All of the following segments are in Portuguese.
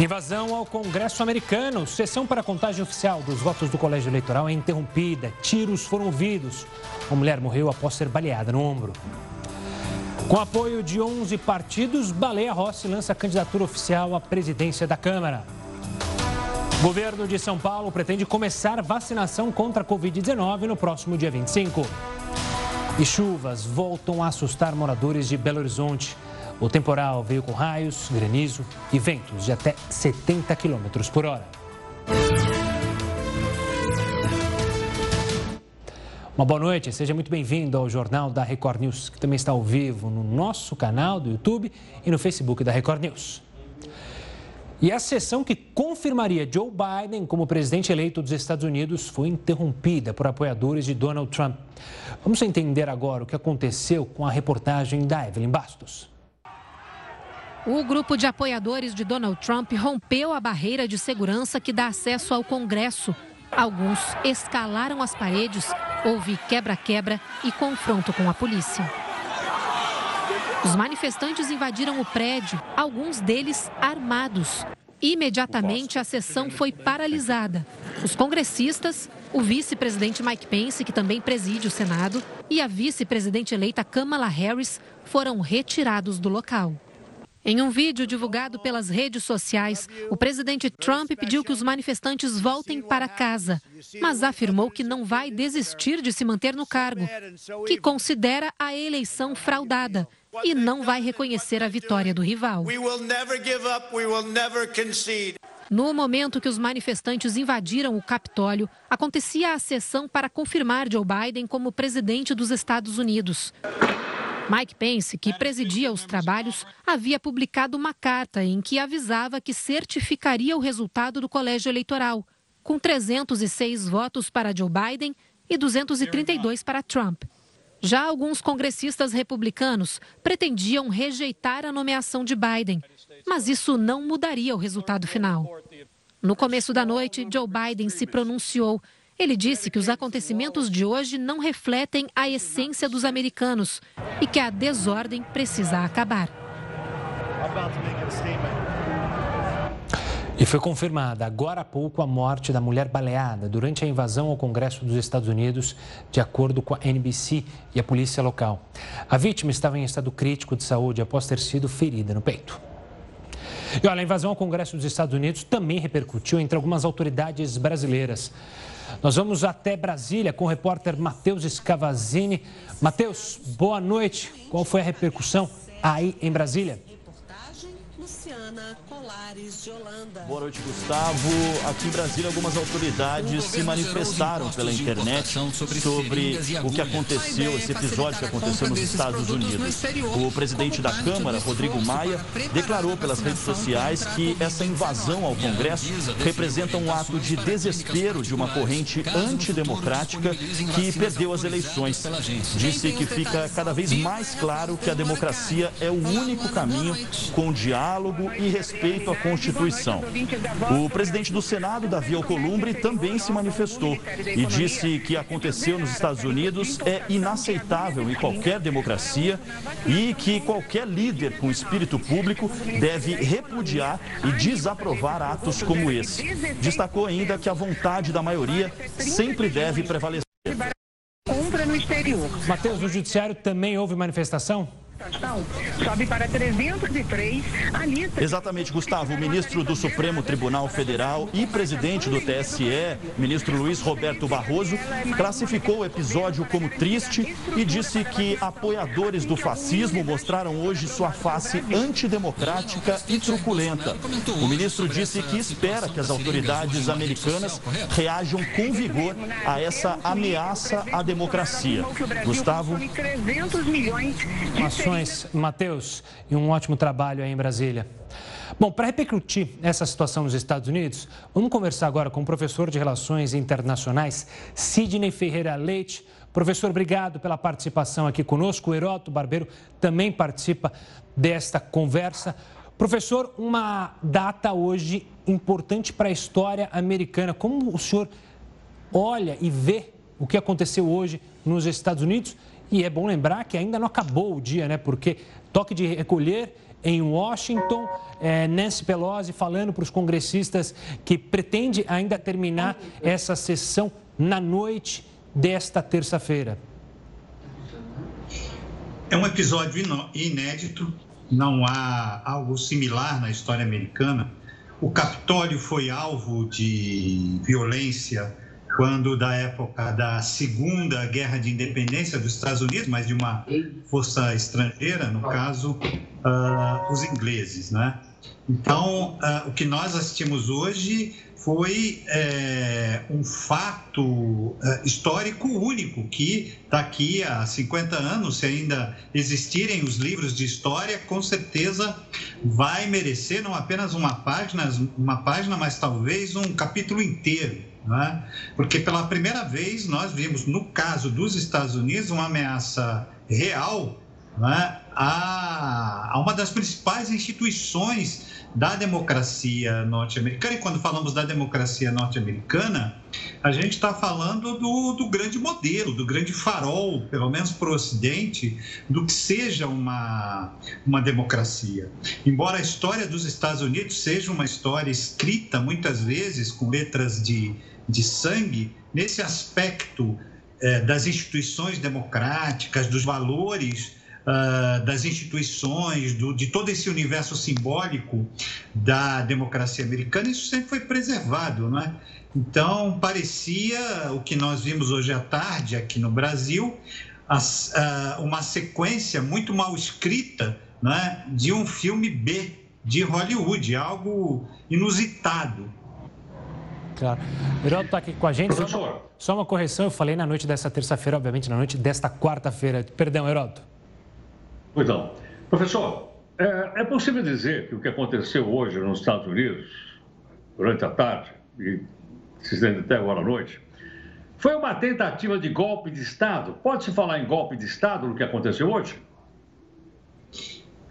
Invasão ao Congresso americano. Sessão para contagem oficial dos votos do colégio eleitoral é interrompida. Tiros foram ouvidos. Uma mulher morreu após ser baleada no ombro. Com apoio de 11 partidos, Baleia Rossi lança candidatura oficial à presidência da Câmara. O governo de São Paulo pretende começar vacinação contra a Covid-19 no próximo dia 25. E chuvas voltam a assustar moradores de Belo Horizonte. O temporal veio com raios, granizo e ventos de até 70 km por hora. Uma boa noite, seja muito bem-vindo ao Jornal da Record News, que também está ao vivo no nosso canal do YouTube e no Facebook da Record News. E a sessão que confirmaria Joe Biden como presidente eleito dos Estados Unidos foi interrompida por apoiadores de Donald Trump. Vamos entender agora o que aconteceu com a reportagem da Evelyn Bastos. O grupo de apoiadores de Donald Trump rompeu a barreira de segurança que dá acesso ao Congresso. Alguns escalaram as paredes, houve quebra-quebra e confronto com a polícia. Os manifestantes invadiram o prédio, alguns deles armados. Imediatamente a sessão foi paralisada. Os congressistas, o vice-presidente Mike Pence, que também preside o Senado, e a vice-presidente eleita Kamala Harris foram retirados do local. Em um vídeo divulgado pelas redes sociais, o presidente Trump pediu que os manifestantes voltem para casa, mas afirmou que não vai desistir de se manter no cargo, que considera a eleição fraudada e não vai reconhecer a vitória do rival. No momento que os manifestantes invadiram o Capitólio, acontecia a sessão para confirmar Joe Biden como presidente dos Estados Unidos. Mike Pence, que presidia os trabalhos, havia publicado uma carta em que avisava que certificaria o resultado do colégio eleitoral, com 306 votos para Joe Biden e 232 para Trump. Já alguns congressistas republicanos pretendiam rejeitar a nomeação de Biden, mas isso não mudaria o resultado final. No começo da noite, Joe Biden se pronunciou ele disse que os acontecimentos de hoje não refletem a essência dos americanos e que a desordem precisa acabar. E foi confirmada agora há pouco a morte da mulher baleada durante a invasão ao Congresso dos Estados Unidos, de acordo com a NBC e a polícia local. A vítima estava em estado crítico de saúde após ter sido ferida no peito. E olha, a invasão ao Congresso dos Estados Unidos também repercutiu entre algumas autoridades brasileiras. Nós vamos até Brasília com o repórter Matheus Scavazini. Matheus, boa noite. Qual foi a repercussão aí em Brasília? Luciana Colares de Holanda. Boa noite, Gustavo. Aqui em Brasília, algumas autoridades se manifestaram pela internet sobre o que aconteceu, esse episódio que aconteceu nos Estados Unidos. O presidente da Câmara, Rodrigo Maia, declarou pelas redes sociais que essa invasão ao Congresso representa um ato de desespero de uma corrente antidemocrática que perdeu as eleições. Disse que fica cada vez mais claro que a democracia é o único caminho com diálogo diálogo e respeito à Constituição. O presidente do Senado, Davi Alcolumbre, também se manifestou e disse que aconteceu nos Estados Unidos é inaceitável em qualquer democracia e que qualquer líder com espírito público deve repudiar e desaprovar atos como esse. Destacou ainda que a vontade da maioria sempre deve prevalecer. Compra no exterior. Matheus, no Judiciário também houve manifestação? Sobe para 303. A lista... Exatamente, Gustavo. O ministro do Supremo Tribunal Federal e presidente do TSE, ministro Luiz Roberto Barroso, classificou o episódio como triste e disse que apoiadores do fascismo mostraram hoje sua face antidemocrática e truculenta. O ministro disse que espera que as autoridades americanas reajam com vigor a essa ameaça à democracia. Gustavo. 300 milhões de informações, Matheus, e um ótimo trabalho aí em Brasília. Bom, para repercutir essa situação nos Estados Unidos, vamos conversar agora com o professor de Relações Internacionais, Sidney Ferreira Leite. Professor, obrigado pela participação aqui conosco. O Heroto Barbeiro também participa desta conversa. Professor, uma data hoje importante para a história americana. Como o senhor olha e vê o que aconteceu hoje nos Estados Unidos e é bom lembrar que ainda não acabou o dia, né? Porque toque de recolher em Washington. É, Nancy Pelosi falando para os congressistas que pretende ainda terminar essa sessão na noite desta terça-feira. É um episódio inédito, não há algo similar na história americana. O Capitólio foi alvo de violência quando da época da Segunda Guerra de Independência dos Estados Unidos, mas de uma força estrangeira, no caso, uh, os ingleses, né? Então, uh, o que nós assistimos hoje foi é, um fato uh, histórico único que daqui a 50 anos, se ainda existirem os livros de história, com certeza vai merecer não apenas uma página, uma página, mas talvez um capítulo inteiro né? porque pela primeira vez nós vimos, no caso dos Estados Unidos, uma ameaça real né? a, a uma das principais instituições da democracia norte-americana. E quando falamos da democracia norte-americana, a gente está falando do, do, grande modelo, do grande farol, pelo menos para o Ocidente, do que seja uma, uma democracia. Embora a história dos Estados Unidos seja uma história escrita muitas vezes com letras de de sangue nesse aspecto eh, das instituições democráticas, dos valores uh, das instituições, do, de todo esse universo simbólico da democracia americana, isso sempre foi preservado, não é? Então, parecia o que nós vimos hoje à tarde aqui no Brasil, as, uh, uma sequência muito mal escrita é, de um filme B de Hollywood, algo inusitado. Claro. Heródoto está aqui com a gente. Só uma, só uma correção, eu falei na noite dessa terça-feira, obviamente na noite desta quarta-feira. Perdão, Heródoto. Pois não. Professor, é, é, possível dizer que o que aconteceu hoje nos Estados Unidos, durante a tarde, e se estende até agora à noite, foi uma tentativa de golpe de Estado? Pode-se falar em golpe de Estado no que aconteceu hoje?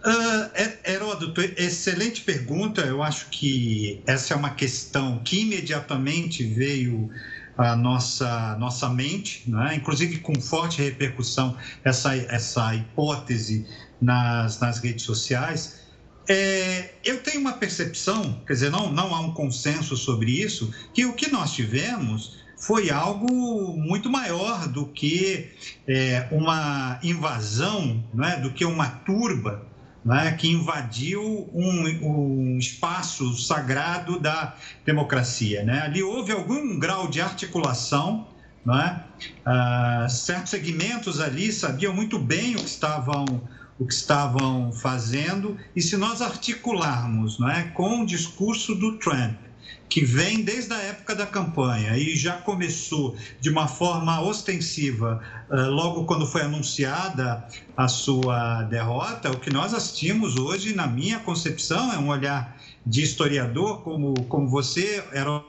Uh, Heródoto, excelente pergunta. Eu acho que essa é uma questão que imediatamente veio à nossa, nossa mente, né? inclusive com forte repercussão, essa, essa hipótese nas, nas redes sociais. É, eu tenho uma percepção, quer dizer, não, não há um consenso sobre isso, que o que nós tivemos foi algo muito maior do que é, uma invasão, não é? do que uma turba né, que invadiu um, um, espaço sagrado da democracia. Né? Ali houve algum grau de articulação, né? ah, certos segmentos ali sabiam muito bem o que estavam o que estavam fazendo e se nós articularmos né, com o discurso do Trump que vem desde a época da campanha e já começou de uma forma ostensiva eh, logo quando foi anunciada a sua derrota, o que nós assistimos hoje, na minha concepção, é um olhar de historiador, como, como você era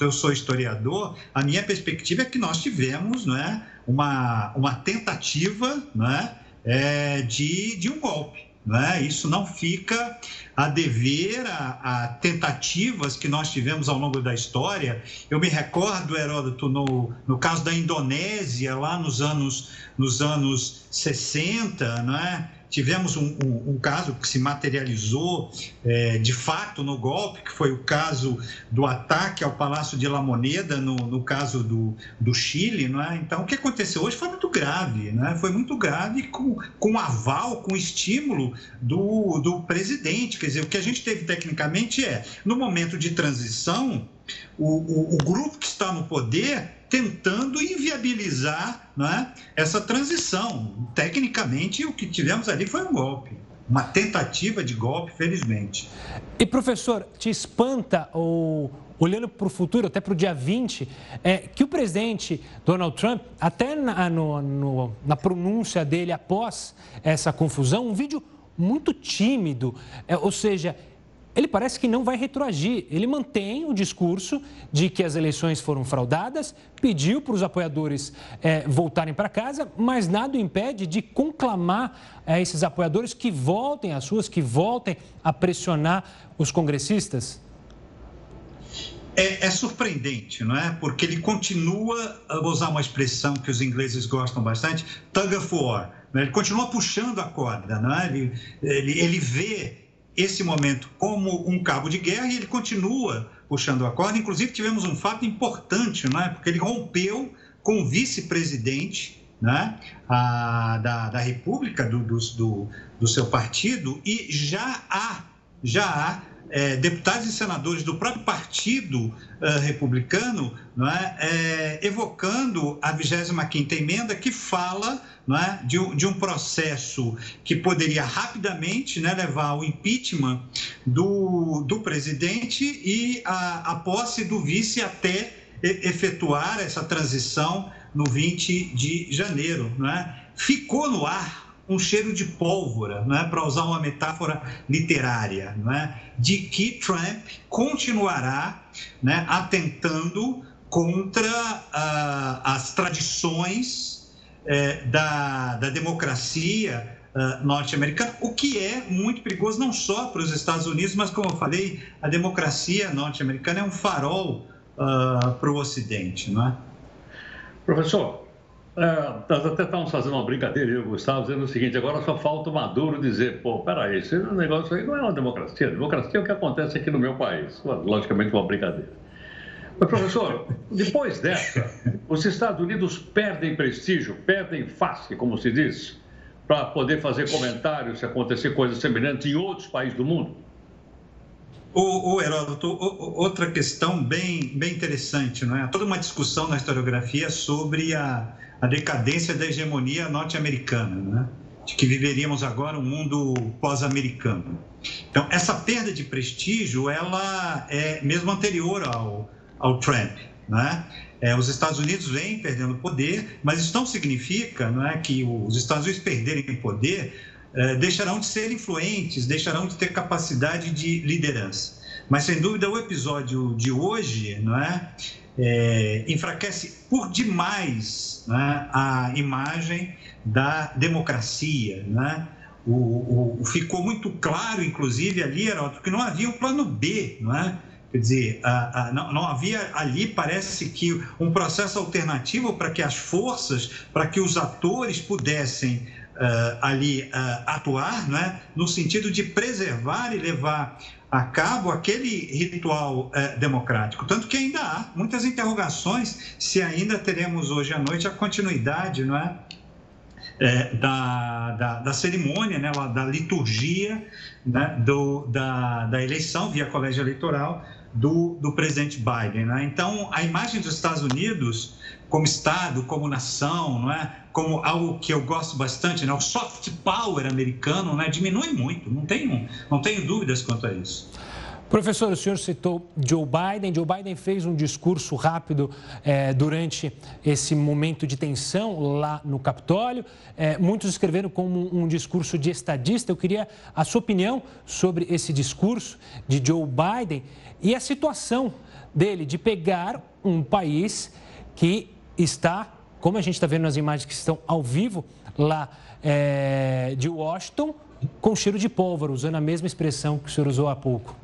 eu sou historiador, a minha perspectiva é que nós tivemos não é, uma, uma tentativa não é, é de, de um golpe. Né? Isso não fica a dever a, a, tentativas que nós tivemos ao longo da história. Eu me recordo, Heródoto, no, no caso da Indonésia, lá nos anos, nos anos 60, não é? Tivemos um, um, um caso que se materializou é, de fato no golpe, que foi o caso do ataque ao Palácio de La Moneda, no, no caso do, do Chile. Não é? Então, o que aconteceu hoje foi muito grave, né? foi muito grave com, com aval, com estímulo do, do presidente. Quer dizer, o que a gente teve tecnicamente é, no momento de transição, o, o, o grupo que está no poder tentando inviabilizar né, essa transição. Tecnicamente, o que tivemos ali foi um golpe. Uma tentativa de golpe, felizmente. E, professor, te espanta, olhando para o futuro, até para o dia 20, é, que o presidente Donald Trump, até na, no, no, na pronúncia dele após essa confusão, um vídeo muito tímido, é, ou seja, ele parece que não vai retroagir. Ele mantém o discurso de que as eleições foram fraudadas, pediu para os apoiadores é, voltarem para casa, mas nada o impede de conclamar é, esses apoiadores que voltem às ruas, que voltem a pressionar os congressistas. É, é, surpreendente, não é? Porque ele continua, vou usar uma expressão que os ingleses gostam bastante, tug of war né? ele continua puxando a corda, não é? ele, ele, ele vê esse momento como um cabo de guerra e ele continua puxando a corda. Inclusive, tivemos um fato importante, não é? porque ele rompeu com o vice-presidente né? da, da República, do, do, do seu partido, e já há, já há é, deputados e senadores do próprio partido uh, republicano não é, é, evocando a 25ª emenda que fala é, de, de, um processo que poderia rapidamente né, levar ao impeachment do, do presidente e a, a posse do vice até efetuar essa transição no 20 de janeiro. É? Ficou no ar um cheiro de pólvora, é? para usar uma metáfora literária, é? de que Trump continuará né, atentando contra uh, as tradições uh, da, da, democracia uh, norte-americana, o que é muito perigoso não só para os Estados Unidos, mas, como eu falei, a democracia norte-americana é um farol ah, para o Ocidente. Não é? Professor, é, nós até estávamos fazendo uma brincadeira, eu Gustavo, dizendo o seguinte: agora só falta o Maduro dizer, pô, peraí, esse negócio aí não é uma democracia. A democracia é o que acontece aqui no meu país. Logicamente, uma brincadeira. Mas, professor, depois dessa, os Estados Unidos perdem prestígio, perdem face, como se diz, para poder fazer comentários se acontecer coisas semelhantes em outros países do mundo? O, o Heródoto, outra questão bem, bem interessante, não é? Toda uma discussão na historiografia sobre a a decadência da hegemonia norte-americana, né? de que viveríamos agora um mundo pós-americano. Então, essa perda de prestígio, ela é mesmo anterior ao, ao Trump, né? É, os Estados Unidos vêm perdendo poder, mas isso não significa não é, que os Estados Unidos perderem poder é, deixarão de ser influentes, deixarão de ter capacidade de liderança. Mas, sem dúvida, o episódio de hoje não é, é, enfraquece por demais né, a imagem da democracia. Né? O, o, ficou muito claro, inclusive, ali, Heraldo, que não havia um plano B, não é? Quer dizer, não, havia ali, parece que, um processo alternativo para que as forças, para que os atores pudessem uh, ali uh, atuar, é? no sentido de preservar e levar a cabo aquele ritual é, democrático. Tanto que ainda há muitas interrogações se ainda teremos hoje à noite a continuidade não é? é da, da, da, cerimônia, né, da liturgia né, do, da, da eleição via colégio eleitoral do, do presidente Biden. Né? Então, a imagem dos Estados Unidos como Estado, como nação, não é? como algo que eu gosto bastante, né? o soft power americano né? diminui muito, não tenho, não tenho dúvidas quanto a isso. Professor, o senhor citou Joe Biden. Joe Biden fez um discurso rápido é, durante esse momento de tensão lá no Capitólio. É, muitos escreveram como um discurso de estadista. Eu queria a sua opinião sobre esse discurso de Joe Biden e a situação dele de pegar um país que está, como a gente está vendo nas imagens que estão ao vivo lá é, de Washington, com cheiro de pólvora, usando a mesma expressão que o senhor usou há pouco.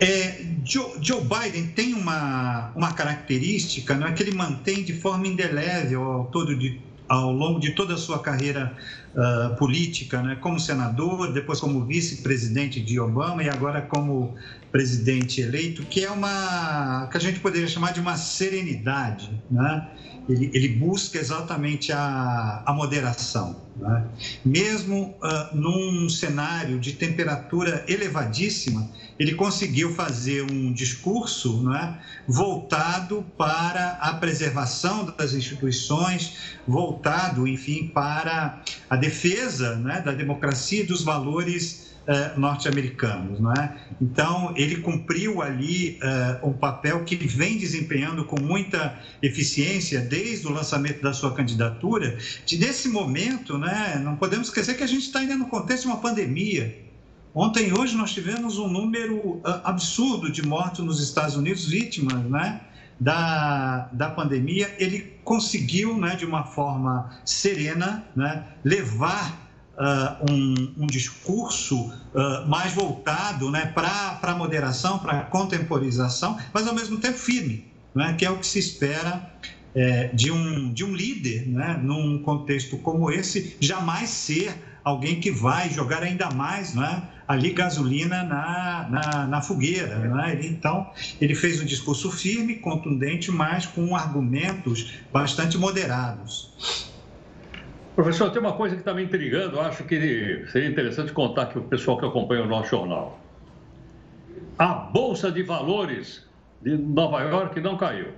É, Joe, Joe, Biden tem uma, uma característica não é, que ele mantém de forma indelével ao, todo de, ao longo de toda a sua carreira uh, política, né, como senador, depois como vice-presidente de Obama e agora como presidente eleito, que é uma que a gente poderia chamar de uma serenidade, né? Ele, ele busca exatamente a, a moderação, né? mesmo uh, num cenário de temperatura elevadíssima, ele conseguiu fazer um discurso né, voltado para a preservação das instituições, voltado, enfim, para a defesa né, da democracia e dos valores uh, norte-americanos, não é? Então ele cumpriu ali uh, um papel que vem desempenhando com muita eficiência desde o lançamento da sua candidatura. De nesse momento, né? Não podemos esquecer que a gente está ainda no contexto de uma pandemia. Ontem e hoje nós tivemos um número uh, absurdo de mortos nos Estados Unidos, vítimas, né? Da, da pandemia, ele conseguiu, né, de uma forma serena, né, levar uh, um, um, discurso uh, mais voltado né, para a moderação, para a contemporização, mas ao mesmo tempo firme, né, que é o que se espera é, de, um, de um líder, né, num contexto como esse, jamais ser alguém que vai jogar ainda mais né, ali gasolina na, na, na fogueira. Né? Então, ele fez um discurso firme, contundente, mas com argumentos bastante moderados. Professor, tem uma coisa que está me intrigando, acho que seria interessante contar que o pessoal que acompanha o nosso jornal. A Bolsa de Valores de Nova York não caiu.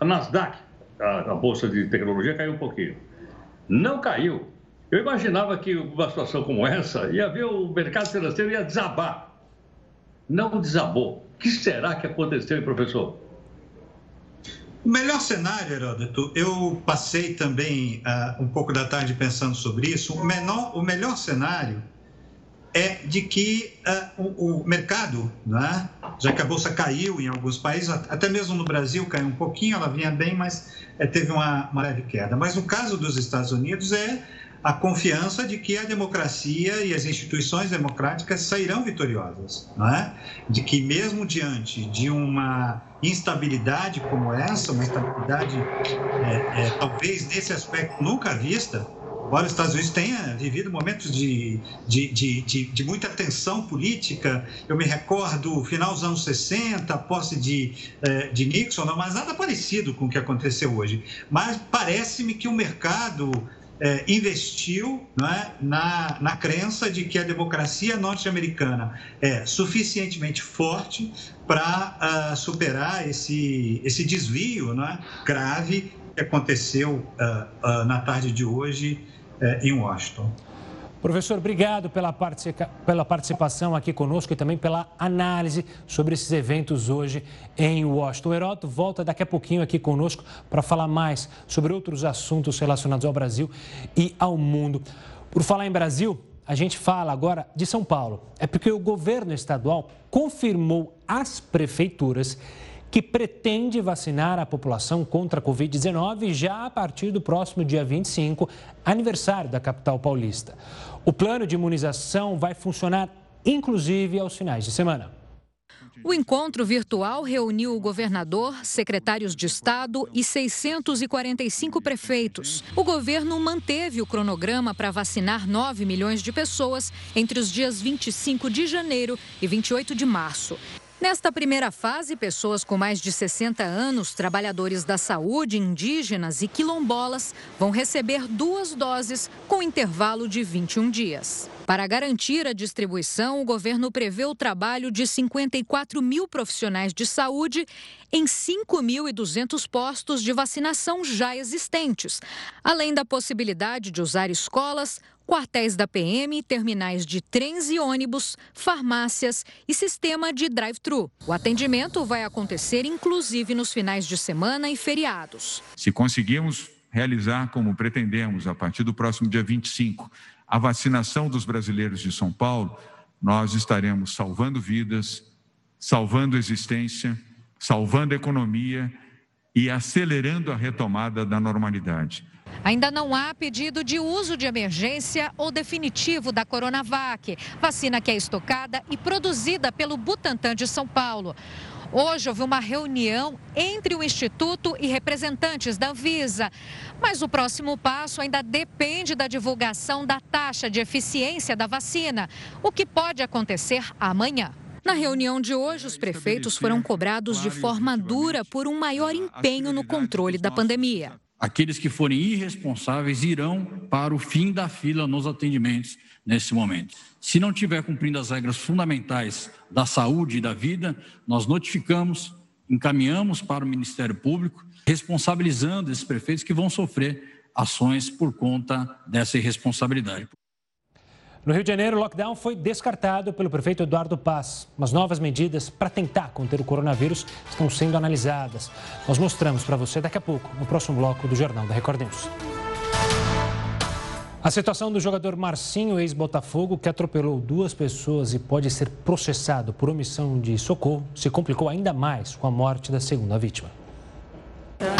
A Nasdaq, a, a Bolsa de Tecnologia, caiu um pouquinho. Não caiu. Eu imaginava que uma situação como essa ia ver o mercado financeiro ia desabar. Não desabou. O que será que aconteceu, professor? O melhor cenário, Heródoto, eu passei também uh, um pouco da tarde pensando sobre isso. O, menor, o melhor cenário é de que uh, o, o, mercado, né, já que a bolsa caiu em alguns países, até mesmo no Brasil caiu um pouquinho, ela vinha bem, mas é, teve uma, uma leve queda. Mas no caso dos Estados Unidos é a confiança de que a democracia e as instituições democráticas sairão vitoriosas, não é? De que mesmo diante de uma instabilidade como essa, uma instabilidade é, é, talvez nesse aspecto nunca vista, embora os Estados Unidos tenha vivido momentos de, de, de, de, de muita tensão política, eu me recordo final dos anos 60, a posse de, é, de Nixon, mas nada parecido com o que aconteceu hoje. Mas parece-me que o mercado é, investiu é, na, na crença de que a democracia norte-americana é suficientemente forte para uh, ah, superar esse, esse desvio é, grave que aconteceu uh, uh, na tarde de hoje eh, em Washington. Professor, obrigado pela, pela participação aqui conosco e também pela análise sobre esses eventos hoje em Washington. O Heroto volta daqui a pouquinho aqui conosco para falar mais sobre outros assuntos relacionados ao Brasil e ao mundo. Por falar em Brasil, a gente fala agora de São Paulo. É porque o governo estadual confirmou às prefeituras que pretende vacinar a população contra a Covid-19 já a partir do próximo dia 25, aniversário da capital paulista. O plano de imunização vai funcionar inclusive aos finais de semana. O encontro virtual reuniu o governador, secretários de Estado e 645 prefeitos. O governo manteve o cronograma para vacinar 9 milhões de pessoas entre os dias 25 de janeiro e 28 de março. Nesta primeira fase, pessoas com mais de 60 anos, trabalhadores da saúde, indígenas e quilombolas vão receber duas doses com intervalo de 21 dias. Para garantir a distribuição, o governo prevê o trabalho de 54 mil profissionais de saúde em 5.200 postos de vacinação já existentes, além da possibilidade de usar escolas, quartéis da PM, terminais de trens e ônibus, farmácias e sistema de drive-thru. O atendimento vai acontecer inclusive nos finais de semana e feriados. Se conseguirmos realizar como pretendemos a partir do próximo dia 25 a vacinação dos brasileiros de São Paulo, nós estaremos salvando vidas, salvando existência, salvando economia e acelerando a retomada da normalidade. Ainda não há pedido de uso de emergência ou definitivo da Coronavac, vacina que é estocada e produzida pelo Butantan de São Paulo. Hoje houve uma reunião entre o Instituto e representantes da Anvisa. Mas o próximo passo ainda depende da divulgação da taxa de eficiência da vacina, o que pode acontecer amanhã. Na reunião de hoje, os prefeitos foram cobrados de forma dura por um maior empenho no controle da pandemia. Aqueles que forem irresponsáveis irão para o fim da fila nos atendimentos nesse momento. Se não estiver cumprindo as regras fundamentais da saúde e da vida, nós notificamos, encaminhamos para o Ministério Público, responsabilizando esses prefeitos que vão sofrer ações por conta dessa irresponsabilidade. No Rio de Janeiro, o lockdown foi descartado pelo prefeito Eduardo Paz. Mas novas medidas para tentar conter o coronavírus estão sendo analisadas. Nós mostramos para você daqui a pouco, no próximo bloco do Jornal da Record News. A situação do jogador Marcinho, ex-Botafogo, que atropelou duas pessoas e pode ser processado por omissão de socorro, se complicou ainda mais com a morte da segunda vítima.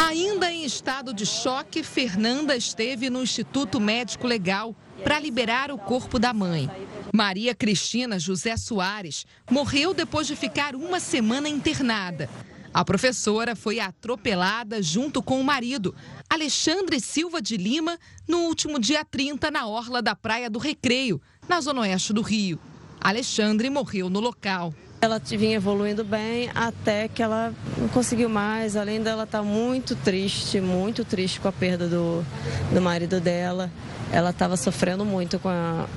Ainda em estado de choque, Fernanda esteve no Instituto Médico Legal para liberar o corpo da mãe. Maria Cristina José Soares morreu depois de ficar uma semana internada. A professora foi atropelada junto com o marido, Alexandre Silva de Lima, no último dia 30 na orla da Praia do Recreio, na zona oeste do Rio. Alexandre morreu no local. Ela vinha evoluindo bem até que ela não conseguiu mais. Além dela estar tá muito triste, muito triste com a perda do, do marido dela. Ela estava sofrendo muito com, a,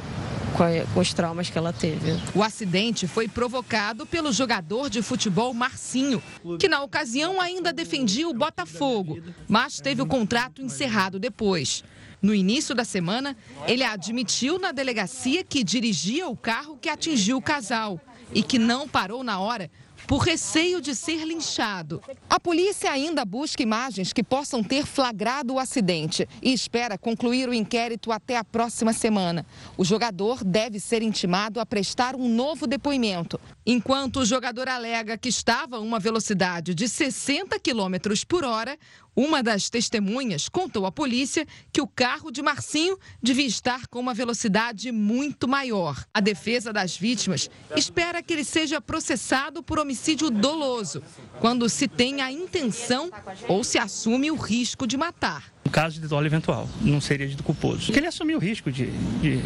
com, os traumas que ela teve. O acidente foi provocado pelo jogador de futebol Marcinho, que na ocasião ainda defendia o Botafogo, mas teve o contrato encerrado depois. No início da semana, ele admitiu na delegacia que dirigia o carro que atingiu o casal e que não parou na hora por receio de ser linchado. A polícia ainda busca imagens que possam ter flagrado o acidente e espera concluir o inquérito até a próxima semana. O jogador deve ser intimado a prestar um novo depoimento. Enquanto o jogador alega que estava a uma velocidade de 60 km por hora, uma das testemunhas contou à polícia que o carro de Marcinho devia estar com uma velocidade muito maior. A defesa das vítimas espera que ele seja processado por homicídio doloso, quando se tem a intenção ou se assume o risco de matar. No caso de dolo eventual, não seria de culposo. Porque ele assumiu o risco de, de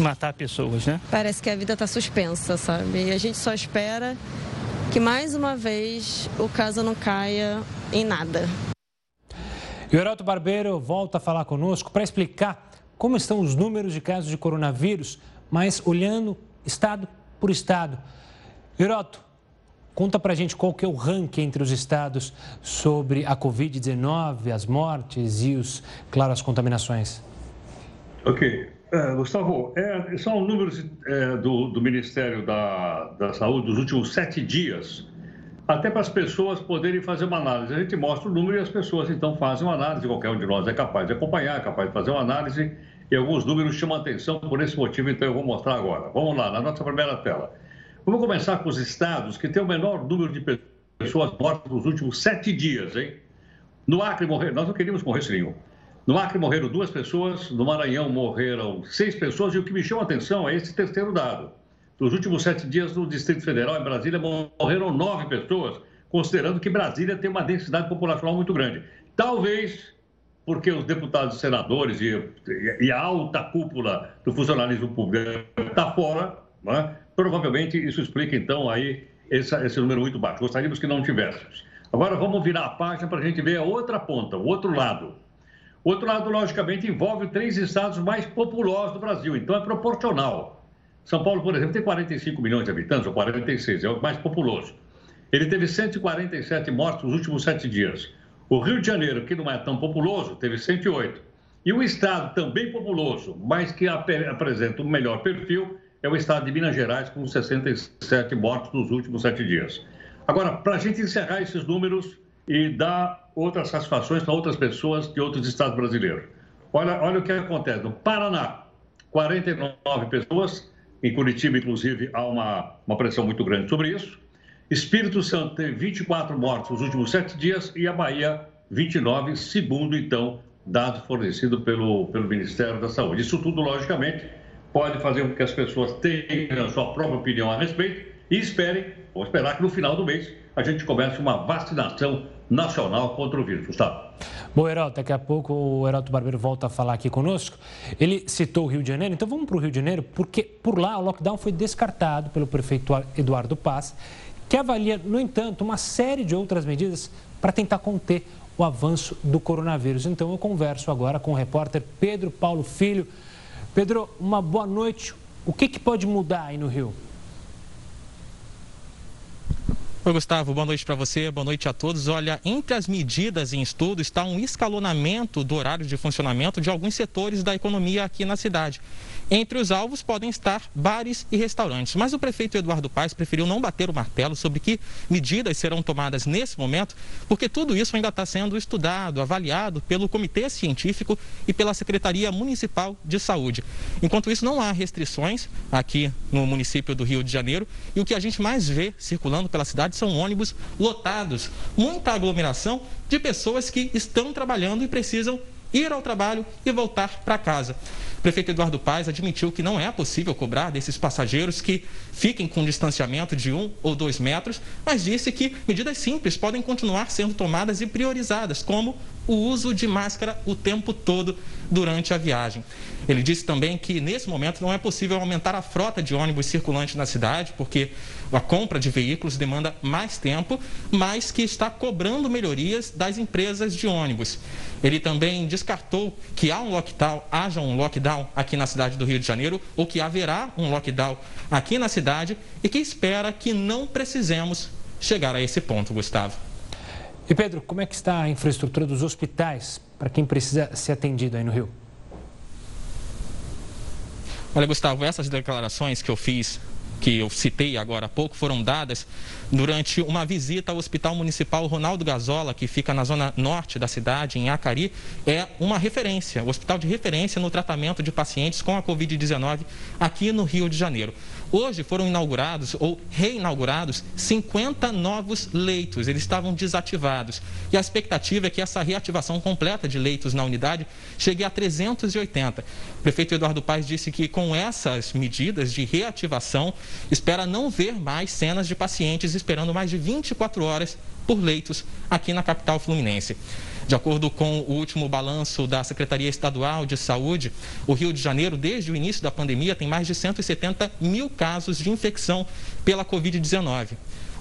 matar pessoas, né? Parece que a vida está suspensa, sabe? E a gente só espera que mais uma vez o caso não caia em nada. E o Heraldo Barbeiro volta a falar conosco para explicar como estão os números de casos de coronavírus, mas olhando estado por estado. Heroto, conta para a gente qual que é o ranking entre os estados sobre a Covid-19, as mortes e, os, claro, as contaminações. Ok. É, Gustavo, é, são números é, do, do, Ministério da, da Saúde dos últimos sete dias, até para as pessoas poderem fazer uma análise. A gente mostra o número e as pessoas então fazem uma análise. Qualquer um de nós é capaz de acompanhar, é capaz de fazer uma análise. E alguns números chamam atenção por esse motivo, então eu vou mostrar agora. Vamos lá, na nossa primeira tela. Vamos começar com os estados que têm o menor número de pessoas mortas nos últimos sete dias, hein? No Acre morrer, nós não queríamos morrer nenhum. No Acre morreram duas pessoas, no Maranhão morreram seis pessoas, e o que me chama atenção é esse terceiro dado. Nos últimos sete dias, no Distrito Federal, em Brasília, morreram nove pessoas, considerando que Brasília tem uma densidade populacional muito grande. Talvez porque os deputados e senadores e, e a alta cúpula do funcionalismo público está fora, né? provavelmente isso explica, então, aí esse, esse número muito baixo. Gostaríamos que não tivéssemos. Agora vamos virar a página para a gente ver a outra ponta, o outro lado. O outro lado, logicamente, envolve três estados mais populosos do Brasil, então é proporcional. São Paulo, por exemplo, tem 45 milhões de habitantes, ou 46, é o mais populoso. Ele teve 147 mortos nos últimos sete dias. O Rio de Janeiro, que não é tão populoso, teve 108. E o estado também populoso, mas que apresenta um melhor perfil, é o estado de Minas Gerais, com 67 mortos nos últimos sete dias. Agora, para a gente encerrar esses números, e dar outras satisfações para outras pessoas de outros estados brasileiros. Olha, olha o que acontece. No Paraná, 49 pessoas, em Curitiba, inclusive, há uma, uma pressão muito grande sobre isso. Espírito Santo teve 24 mortos nos últimos sete dias e a Bahia, 29, segundo, então, dado fornecido pelo, pelo Ministério da Saúde. Isso tudo, logicamente, pode fazer com que as pessoas tenham a sua própria opinião a respeito e esperem, ou esperar que no final do mês a gente comece uma vacinação nacional contra o vírus. Gustavo. Bom, Heraldo, daqui a pouco o Heraldo Barbeiro volta a falar aqui conosco. Ele citou o Rio de Janeiro, então vamos para o Rio de Janeiro, porque por lá o lockdown foi descartado pelo prefeito Eduardo Paz, que avalia, no entanto, uma série de outras medidas para tentar conter o avanço do coronavírus. Então eu converso agora com o repórter Pedro Paulo Filho. Pedro, uma boa noite. O que, que pode mudar aí no Rio? Oi, Gustavo, boa noite para você, boa noite a todos. Olha, entre as medidas em estudo está um escalonamento do horário de funcionamento de alguns setores da economia aqui na cidade. Entre os alvos podem estar bares e restaurantes, mas o prefeito Eduardo Paes preferiu não bater o martelo sobre que medidas serão tomadas nesse momento, porque tudo isso ainda está sendo estudado, avaliado pelo Comitê Científico e pela Secretaria Municipal de Saúde. Enquanto isso, não há restrições aqui no município do Rio de Janeiro e o que a gente mais vê circulando pela cidade são ônibus lotados, muita aglomeração de pessoas que estão trabalhando e precisam ir ao trabalho e voltar para casa. O prefeito Eduardo Paes admitiu que não é possível cobrar desses passageiros que fiquem com distanciamento de um ou dois metros, mas disse que medidas simples podem continuar sendo tomadas e priorizadas, como o uso de máscara o tempo todo durante a viagem. Ele disse também que nesse momento não é possível aumentar a frota de ônibus circulantes na cidade, porque a compra de veículos demanda mais tempo, mas que está cobrando melhorias das empresas de ônibus. Ele também descartou que há um lockdown, haja um lockdown aqui na cidade do Rio de Janeiro, ou que haverá um lockdown aqui na cidade, e que espera que não precisemos chegar a esse ponto, Gustavo. E Pedro, como é que está a infraestrutura dos hospitais para quem precisa ser atendido aí no Rio? Olha, Gustavo, essas declarações que eu fiz, que eu citei agora há pouco, foram dadas durante uma visita ao Hospital Municipal Ronaldo Gazola, que fica na zona norte da cidade, em Acari, é uma referência, o hospital de referência no tratamento de pacientes com a Covid-19 aqui no Rio de Janeiro. Hoje foram inaugurados ou reinaugurados 50 novos leitos. Eles estavam desativados. E a expectativa é que essa reativação completa de leitos na unidade chegue a 380. O prefeito Eduardo Paes disse que com essas medidas de reativação, espera não ver mais cenas de pacientes esperando mais de 24 horas por leitos aqui na capital fluminense. De acordo com o último balanço da Secretaria Estadual de Saúde, o Rio de Janeiro, desde o início da pandemia, tem mais de 170 mil casos de infecção pela Covid-19.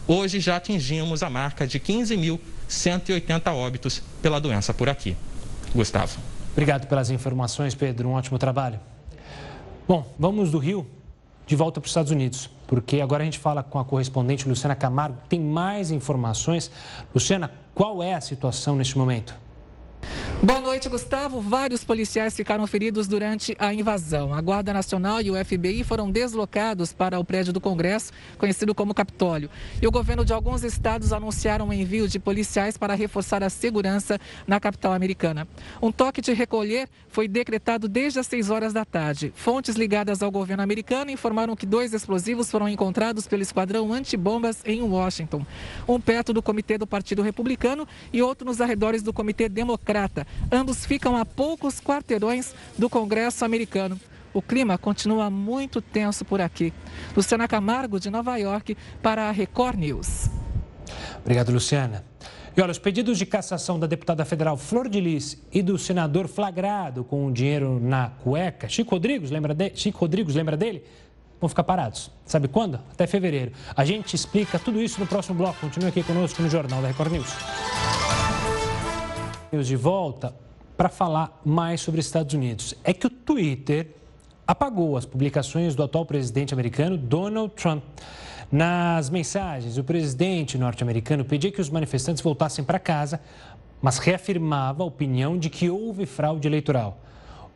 Hoje já atingimos a marca de 15.180 óbitos pela doença por aqui. Gustavo. Obrigado pelas informações, Pedro. Um ótimo trabalho. Bom, vamos do Rio de volta para os Estados Unidos, porque agora a gente fala com a correspondente Luciana Camargo, tem mais informações. Luciana, qual é a situação neste momento? Boa noite, Gustavo. Vários policiais ficaram feridos durante a invasão. A Guarda Nacional e o FBI foram deslocados para o prédio do Congresso, conhecido como Capitólio. E o governo de alguns estados anunciaram o envio de policiais para reforçar a segurança na capital americana. Um toque de recolher foi decretado desde as 6 horas da tarde. Fontes ligadas ao governo americano informaram que dois explosivos foram encontrados pelo esquadrão antibombas em Washington. Um perto do comitê do Partido Republicano e outro nos arredores do Comitê Democrata. Ambos ficam a poucos quarteirões do Congresso americano. O clima continua muito tenso por aqui. Luciana Camargo, de Nova York, para a Record News. Obrigado, Luciana. E olha, os pedidos de cassação da deputada federal Flor de Lis e do senador flagrado com o dinheiro na cueca, Chico Rodrigues, lembra, de... Chico Rodrigues, lembra dele? Vão ficar parados. Sabe quando? Até fevereiro. A gente explica tudo isso no próximo bloco. Continue aqui conosco no Jornal da Record News de volta para falar mais sobre Estados Unidos. É que o Twitter apagou as publicações do atual presidente americano Donald Trump. Nas mensagens, o presidente norte-americano pedia que os manifestantes voltassem para casa, mas reafirmava a opinião de que houve fraude eleitoral.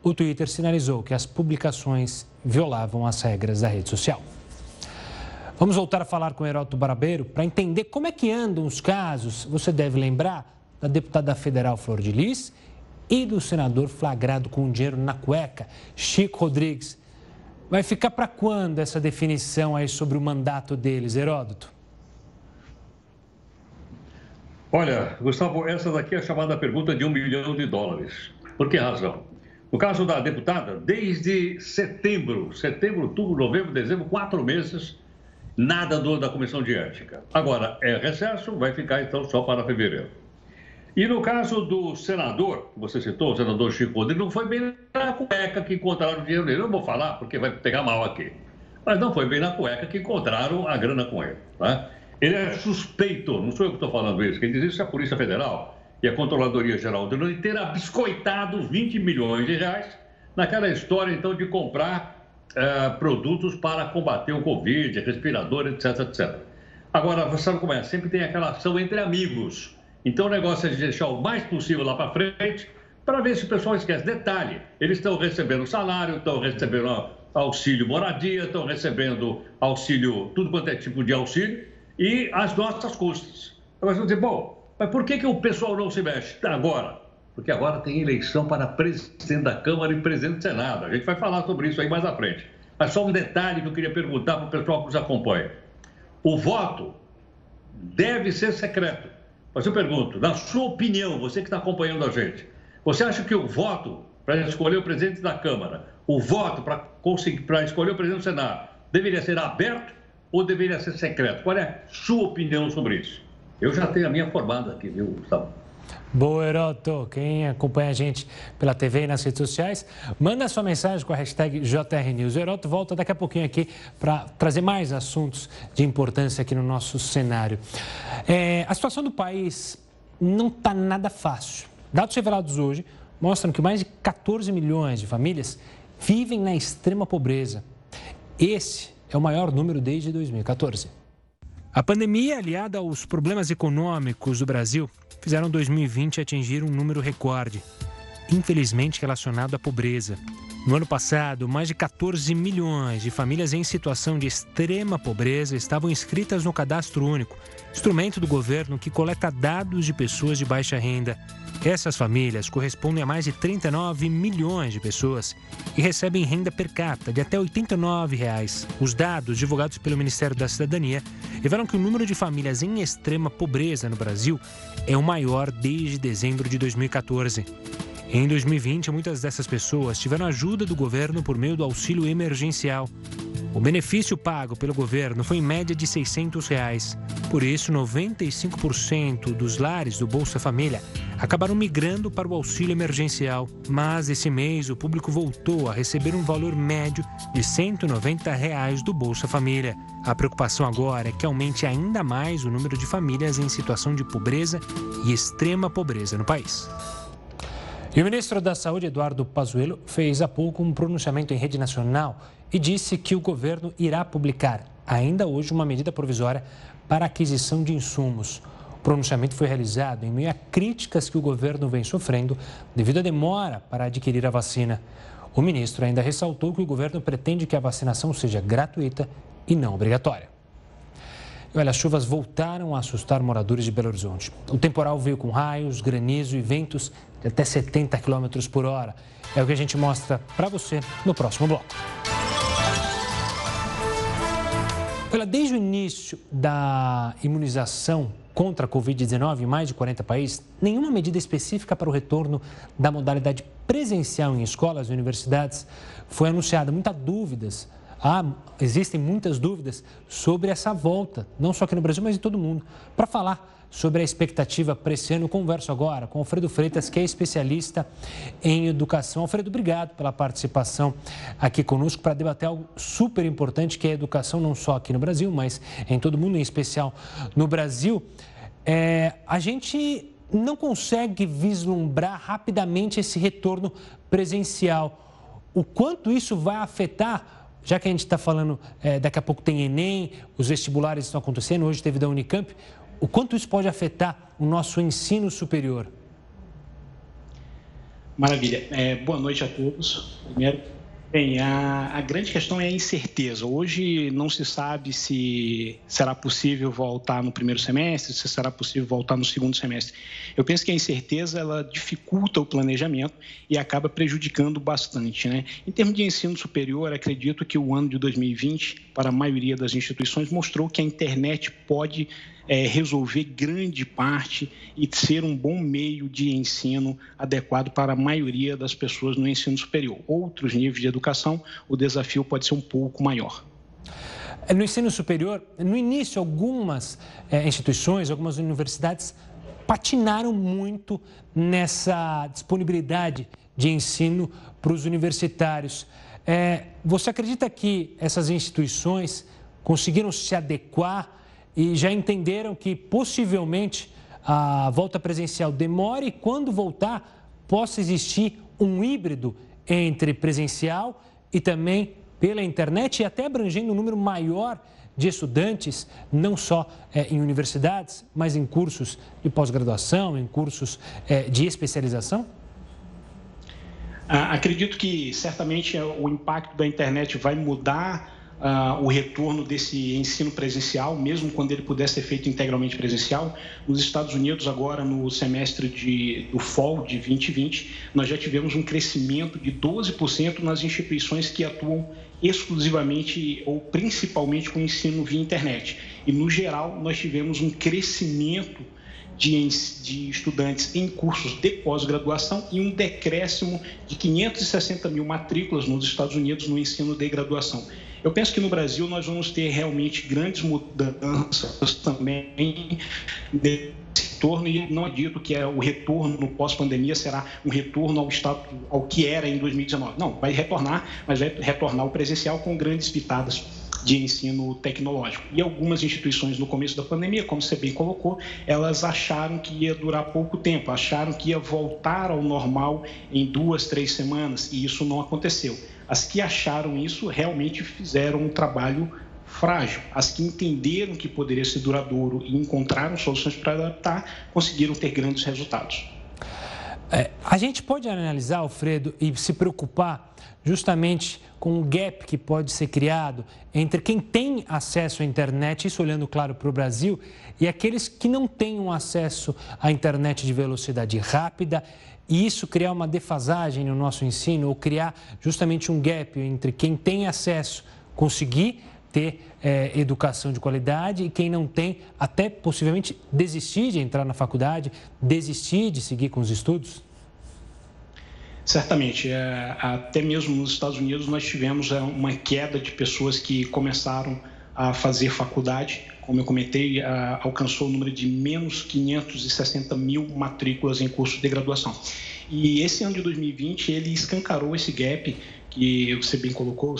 O Twitter sinalizou que as publicações violavam as regras da rede social. Vamos voltar a falar com o Heródoto Barbeiro para entender como é que andam os casos. Você deve lembrar da deputada federal Flor de Lis e do senador flagrado com dinheiro na cueca, Chico Rodrigues. Vai ficar para quando essa definição aí sobre o mandato deles, Heródoto? Olha, Gustavo, essa daqui é a chamada pergunta de um milhão de dólares. Por que razão? No caso da deputada, desde setembro, setembro, outubro, novembro, dezembro, quatro meses, nada do, da comissão de ética. Agora, é recesso, vai ficar então só para fevereiro. E no caso do senador, que você citou, o senador Chico Rodrigues, não foi bem na cueca que encontraram o dinheiro dele. Eu não vou falar porque vai pegar mal aqui. Mas não foi bem na cueca que encontraram a grana com ele. Tá? Ele é suspeito, não sou eu que estou falando isso, quem diz isso é a Polícia Federal e a Controladoria Geral do União de ter abiscoitado 20 milhões de reais naquela história, então, de comprar eh, produtos para combater o Covid, respirador, etc, etc. Agora, você sabe como é? Sempre tem aquela ação entre amigos. Então o negócio é de deixar o mais possível lá para frente para ver se o pessoal esquece. Detalhe, eles estão recebendo salário, estão recebendo auxílio moradia, estão recebendo auxílio, tudo quanto é tipo de auxílio, e as nossas custas. Agora vão dizer, bom, mas por que, que o pessoal não se mexe agora? Porque agora tem eleição para presidente da Câmara e presidente do Senado. A gente vai falar sobre isso aí mais à frente. Mas só um detalhe que eu queria perguntar para o pessoal que nos acompanha. O voto deve ser secreto. Mas eu pergunto, na sua opinião, você que está acompanhando a gente, Você acha que o voto para escolher o presidente da Câmara, o voto para conseguir para escolher o presidente do Senado, deveria ser aberto ou deveria ser secreto? Qual é a sua opinião sobre isso? Eu já tenho a minha formada aqui, viu, Gustavo? Boa, Heroto. Quem acompanha a gente pela TV e nas redes sociais, manda sua mensagem com a hashtag JRNews. O Heroto volta daqui a pouquinho aqui para trazer mais assuntos de importância aqui no nosso cenário. É, a situação do país não está nada fácil. Dados revelados hoje mostram que mais de 14 milhões de famílias vivem na extrema pobreza. Esse é o maior número desde 2014. A pandemia, aliada aos problemas econômicos do Brasil, fizeram 2020 atingir um número recorde, infelizmente relacionado à pobreza. No ano passado, mais de 14 milhões de famílias em situação de extrema pobreza estavam inscritas no Cadastro Único, instrumento do governo que coleta dados de pessoas de baixa renda. Essas famílias correspondem a mais de 39 milhões de pessoas e recebem renda per capita de até 89 reais. Os dados divulgados pelo Ministério da Cidadania revelam que o número de famílias em extrema pobreza no Brasil é o maior desde dezembro de 2014. Em 2020, muitas dessas pessoas tiveram ajuda do governo por meio do auxílio emergencial. O benefício pago pelo governo foi em média de 600 reais. Por isso, 95% dos lares do Bolsa Família acabaram migrando para o auxílio emergencial. Mas esse mês, o público voltou a receber um valor médio de 190 reais do Bolsa Família. A preocupação agora é que aumente ainda mais o número de famílias em situação de pobreza e extrema pobreza no país. E o ministro da Saúde, Eduardo Pazuello, fez há pouco um pronunciamento em rede nacional e disse que o governo irá publicar ainda hoje uma medida provisória para aquisição de insumos. O pronunciamento foi realizado em meio a críticas que o governo vem sofrendo devido à demora para adquirir a vacina. O ministro ainda ressaltou que o governo pretende que a vacinação seja gratuita e não obrigatória. Olha, as chuvas voltaram a assustar moradores de Belo Horizonte. O temporal veio com raios, granizo e ventos de até 70 km por hora. É o que a gente mostra para você no próximo bloco. Olha, desde o início da imunização contra a Covid-19 em mais de 40 países, nenhuma medida específica para o retorno da modalidade presencial em escolas e universidades foi anunciada. Muitas dúvidas Há, existem muitas dúvidas sobre essa volta, não só aqui no Brasil, mas em todo mundo. Para falar sobre a expectativa para esse ano, converso agora com Alfredo Freitas, que é especialista em educação. Alfredo, obrigado pela participação aqui conosco para debater algo super importante, que é a educação, não só aqui no Brasil, mas em todo mundo, em especial no Brasil. É, a gente não consegue vislumbrar rapidamente esse retorno presencial. O quanto isso vai afetar já que a gente está falando, é, daqui a pouco tem Enem, os vestibulares estão acontecendo, hoje teve da Unicamp, o quanto isso pode afetar o nosso ensino superior? Maravilha. É, boa noite a todos. Primeiro, Bem, a, a, grande questão é a incerteza. Hoje não se sabe se será possível voltar no primeiro semestre, se será possível voltar no segundo semestre. Eu penso que a incerteza ela dificulta o planejamento e acaba prejudicando bastante. Né? Em termos de ensino superior, acredito que o ano de 2020, para a maioria das instituições, mostrou que a internet pode é, resolver grande parte e ser um bom meio de ensino adequado para a maioria das pessoas no ensino superior. Outros níveis de educação, o desafio pode ser um pouco maior. É, no ensino superior, no início, algumas é, instituições, algumas universidades patinaram muito nessa disponibilidade de ensino para os universitários. É, você acredita que essas instituições conseguiram se adequar e já entenderam que possivelmente a volta presencial demore e quando voltar possa existir um híbrido entre presencial e também pela internet e até abrangendo um número maior de estudantes, não só é, em universidades, mas em cursos de pós-graduação, em cursos é, de especialização? Acredito que certamente o impacto da internet vai mudar uh, o retorno desse ensino presencial, mesmo quando ele puder ser feito integralmente presencial. Nos Estados Unidos, agora no semestre de, do fall de 2020, nós já tivemos um crescimento de 12% nas instituições que atuam exclusivamente ou principalmente com ensino via internet. E, no geral, nós tivemos um crescimento de, de estudantes em cursos de pós-graduação e um decréscimo de 560 mil matrículas nos Estados Unidos no ensino de graduação. Eu penso que no Brasil nós vamos ter realmente grandes mudanças também nesse retorno e não acredito que é o retorno pós-pandemia será um retorno ao estado ao que era em 2019. Não, vai retornar, mas vai retornar o presencial com grandes pitadas de ensino tecnológico. E algumas instituições no começo da pandemia, como você bem colocou, elas acharam que ia durar pouco tempo, acharam que ia voltar ao normal em duas, três semanas, e isso não aconteceu. As que acharam isso realmente fizeram um trabalho frágil. As que entenderam que poderia ser duradouro e encontraram soluções para adaptar, conseguiram ter grandes resultados. É, a gente pode analisar, Alfredo, e se preocupar justamente com o gap que pode ser criado entre quem tem acesso à internet, isso olhando claro para o Brasil, e aqueles que não têm um acesso à internet de velocidade rápida, e isso criar uma defasagem no nosso ensino, ou criar justamente um gap entre quem tem acesso, conseguir ter é, educação de qualidade e quem não tem, até possivelmente desistir de entrar na faculdade, desistir de seguir com os estudos? Certamente. É, até mesmo nos Estados Unidos, nós tivemos é, uma queda de pessoas que começaram a fazer faculdade. Como eu comentei, alcançou o número de menos 560 mil matrículas em cursos de graduação. E esse ano de 2020, ele escancarou esse gap que você bem colocou,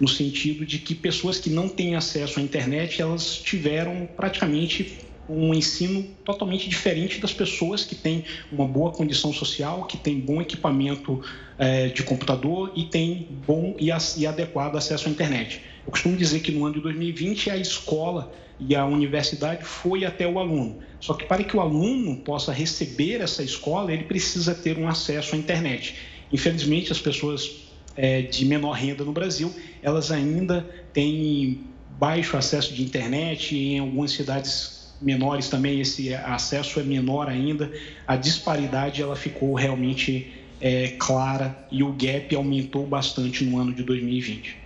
no sentido de que pessoas que não têm acesso à internet, elas tiveram praticamente um ensino totalmente diferente das pessoas que têm uma boa condição social, que têm bom equipamento é, de computador e têm bom e, e adequado acesso à internet. Eu costumo dizer que no ano de 2020 a escola e a universidade foi até o aluno. Só que para que o aluno possa receber essa escola, ele precisa ter um acesso à internet. Infelizmente, as pessoas é, de menor renda no Brasil, elas ainda têm baixo acesso de internet, em algumas cidades menores também esse acesso é menor ainda, a disparidade ela ficou realmente é, clara e o gap aumentou bastante no ano de 2020.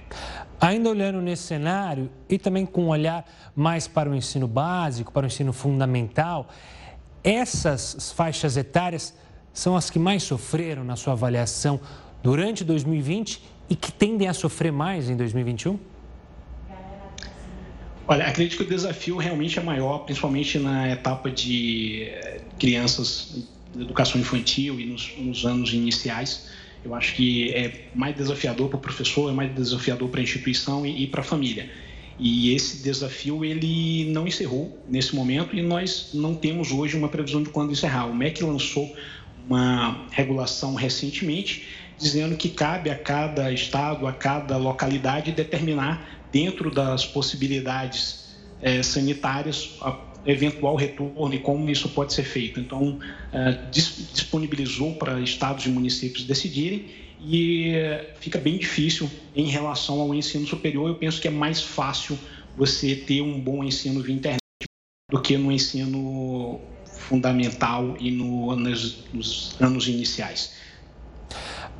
Ainda olhando nesse cenário e também com um olhar mais para o ensino básico, para o ensino fundamental, essas faixas etárias são as que mais sofreram na sua avaliação durante 2020 e que tendem a sofrer mais em 2021? Olha, acredito que o desafio realmente é maior, principalmente na etapa de eh, crianças, educação infantil e nos, nos anos iniciais. Eu acho que é mais desafiador para o professor, é mais desafiador para a instituição e, e para a família. E esse desafio ele não encerrou nesse momento e nós não temos hoje uma previsão de quando encerrar. O MEC lançou uma regulação recentemente dizendo que cabe a cada estado, a cada localidade determinar dentro das possibilidades é, sanitárias, a eventual retorno e como isso pode ser feito. Então, é, disponibilizou para estados e municípios decidirem e é, fica bem difícil em relação ao ensino superior. Eu penso que é mais fácil você ter um bom ensino via internet do que no ensino fundamental e no, nos, nos anos iniciais.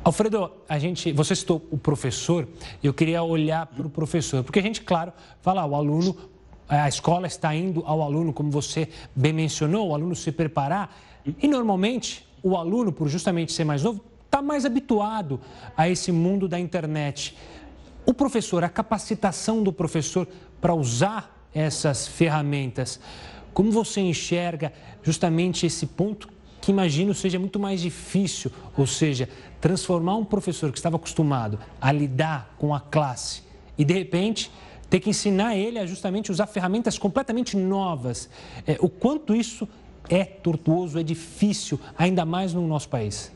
Alfredo, a gente, você citou o professor, eu queria olhar para o professor, porque a gente, claro, fala, o aluno, a escola está indo ao aluno, como você bem mencionou, o aluno se preparar, e normalmente o aluno, por justamente ser mais novo, está mais habituado a esse mundo da internet. O professor, a capacitação do professor para usar essas ferramentas, como você enxerga justamente esse ponto que imagino seja muito mais difícil, ou seja, transformar um professor que estava acostumado a lidar com a classe e de repente ter que ensinar ele a justamente usar ferramentas completamente novas. É, o quanto isso é tortuoso, é difícil, ainda mais no nosso país.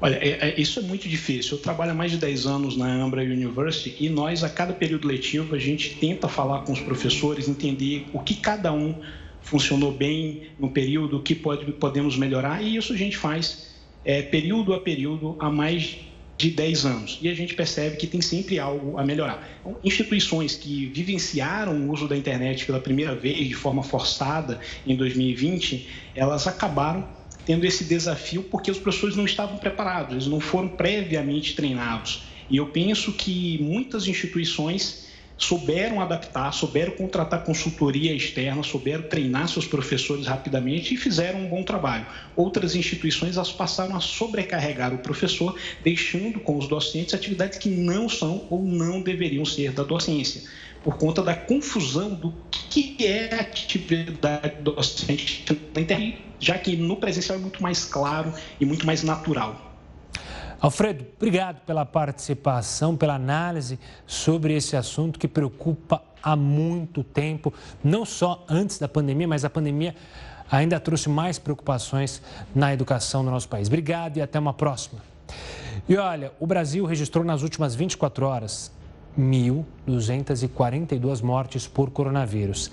Olha, é, é, isso é muito difícil. Eu trabalho há mais de 10 anos na Ambra University e nós, a cada período letivo, a gente tenta falar com os professores, entender o que cada um funcionou bem no período, o que pode, podemos melhorar, e isso a gente faz é, período a período há mais de 10 anos. E a gente percebe que tem sempre algo a melhorar. Então, instituições que vivenciaram o uso da internet pela primeira vez de forma forçada em 2020, elas acabaram tendo esse desafio porque os professores não estavam preparados, eles não foram previamente treinados. E eu penso que muitas instituições souberam adaptar, souberam contratar consultoria externa, souberam treinar seus professores rapidamente e fizeram um bom trabalho. Outras instituições elas passaram a sobrecarregar o professor, deixando com os docentes atividades que não são ou não deveriam ser da docência, por conta da confusão do que é atividade docente na internet, já que no presencial é muito mais claro e muito mais natural. Alfredo, obrigado pela participação, pela análise sobre esse assunto que preocupa há muito tempo, não só antes da pandemia, mas a pandemia ainda trouxe mais preocupações na educação do nosso país. Obrigado e até uma próxima. E olha, o Brasil registrou nas últimas 24 horas 1.242 mortes por coronavírus.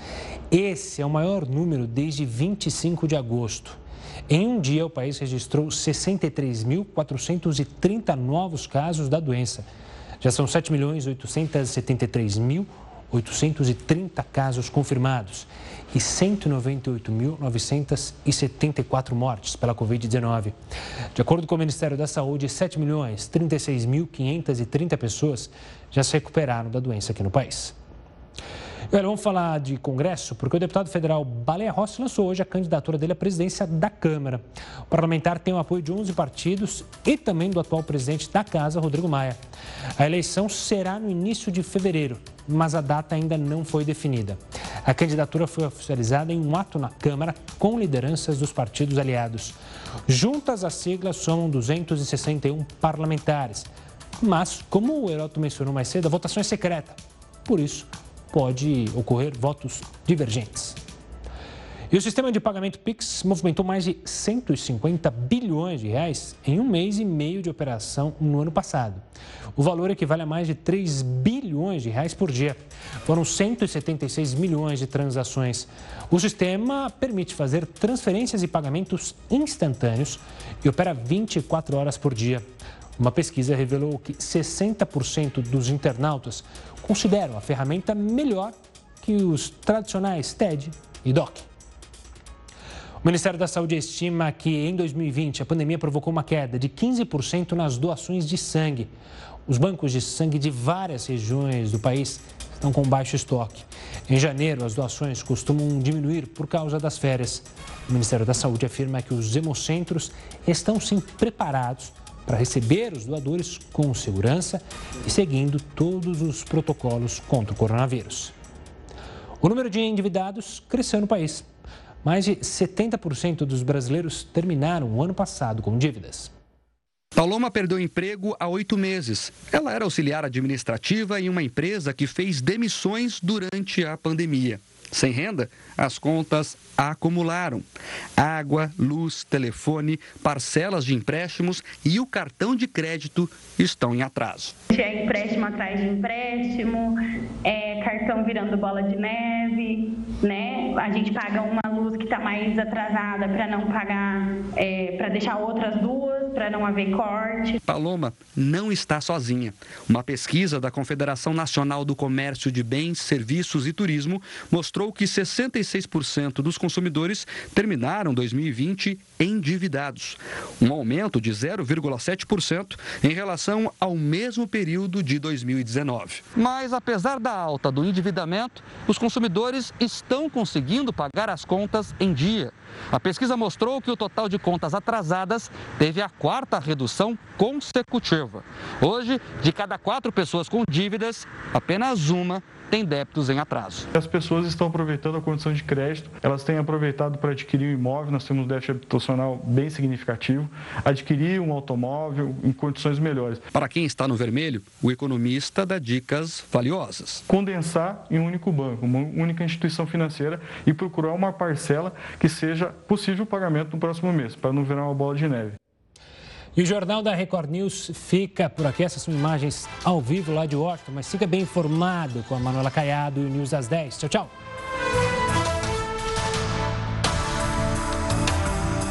Esse é o maior número desde 25 de agosto. Em um dia, o país registrou 63.430 novos casos da doença. Já são 7.873.830 casos confirmados e 198.974 mortes pela Covid-19. De acordo com o Ministério da Saúde, 7.036.530 pessoas já se recuperaram da doença aqui no país. Olha, vamos falar de Congresso, porque o deputado federal Baleia Rossi lançou hoje a candidatura dele à presidência da Câmara. O parlamentar tem o apoio de 11 partidos e também do atual presidente da Casa, Rodrigo Maia. A eleição será no início de fevereiro, mas a data ainda não foi definida. A candidatura foi oficializada em um ato na Câmara com lideranças dos partidos aliados. Juntas, as siglas somam 261 parlamentares. Mas, como o Heroto mencionou mais cedo, a votação é secreta. Por isso, pode ocorrer votos divergentes. E o sistema de pagamento Pix movimentou mais de 150 bilhões de reais em um mês e meio de operação no ano passado. O valor equivale a mais de 3 bilhões de reais por dia. Foram 176 milhões de transações. O sistema permite fazer transferências e pagamentos instantâneos e opera 24 horas por dia. Uma pesquisa revelou que 60% dos internautas consideram a ferramenta melhor que os tradicionais TED e DOC. O Ministério da Saúde estima que em 2020 a pandemia provocou uma queda de 15% nas doações de sangue. Os bancos de sangue de várias regiões do país estão com baixo estoque. Em janeiro, as doações costumam diminuir por causa das férias. O Ministério da Saúde afirma que os hemocentros estão sim preparados para receber os doadores com segurança e seguindo todos os protocolos contra o coronavírus. O número de endividados cresceu no país. Mais de 70% dos brasileiros terminaram o ano passado com dívidas. Paloma perdeu emprego há oito meses. Ela era auxiliar administrativa em uma empresa que fez demissões durante a pandemia. Sem renda, as contas acumularam. Água, luz, telefone, parcelas de empréstimos e o cartão de crédito estão em atraso. É empréstimo atrás de empréstimo, é cartão virando bola de neve, né? A gente paga uma luz que está mais atrasada para não pagar, é, para deixar outras duas, para não haver corte. Paloma não está sozinha. Uma pesquisa da Confederação Nacional do Comércio de Bens, Serviços e Turismo mostrou que 66% dos consumidores terminaram 2020 endividados, um aumento de 0,7% em relação ao mesmo período de 2019. Mas apesar da alta do endividamento, os consumidores estão conseguindo pagar as contas em dia. A pesquisa mostrou que o total de contas atrasadas teve a quarta redução consecutiva. Hoje, de cada quatro pessoas com dívidas, apenas uma tem débitos em atraso. As pessoas estão aproveitando a condição de crédito, elas têm aproveitado para adquirir um imóvel, nós temos um déficit habitacional bem significativo, adquirir um automóvel em condições melhores. Para quem está no vermelho, o economista dá dicas valiosas. Condensar em um único banco, uma única instituição financeira e procurar uma parcela que seja possível o pagamento no próximo mês, para não virar uma bola de neve. E o Jornal da Record News fica por aqui. Essas são imagens ao vivo lá de Washington, mas fica bem informado com a Manuela Caiado e o News às 10. Tchau, tchau.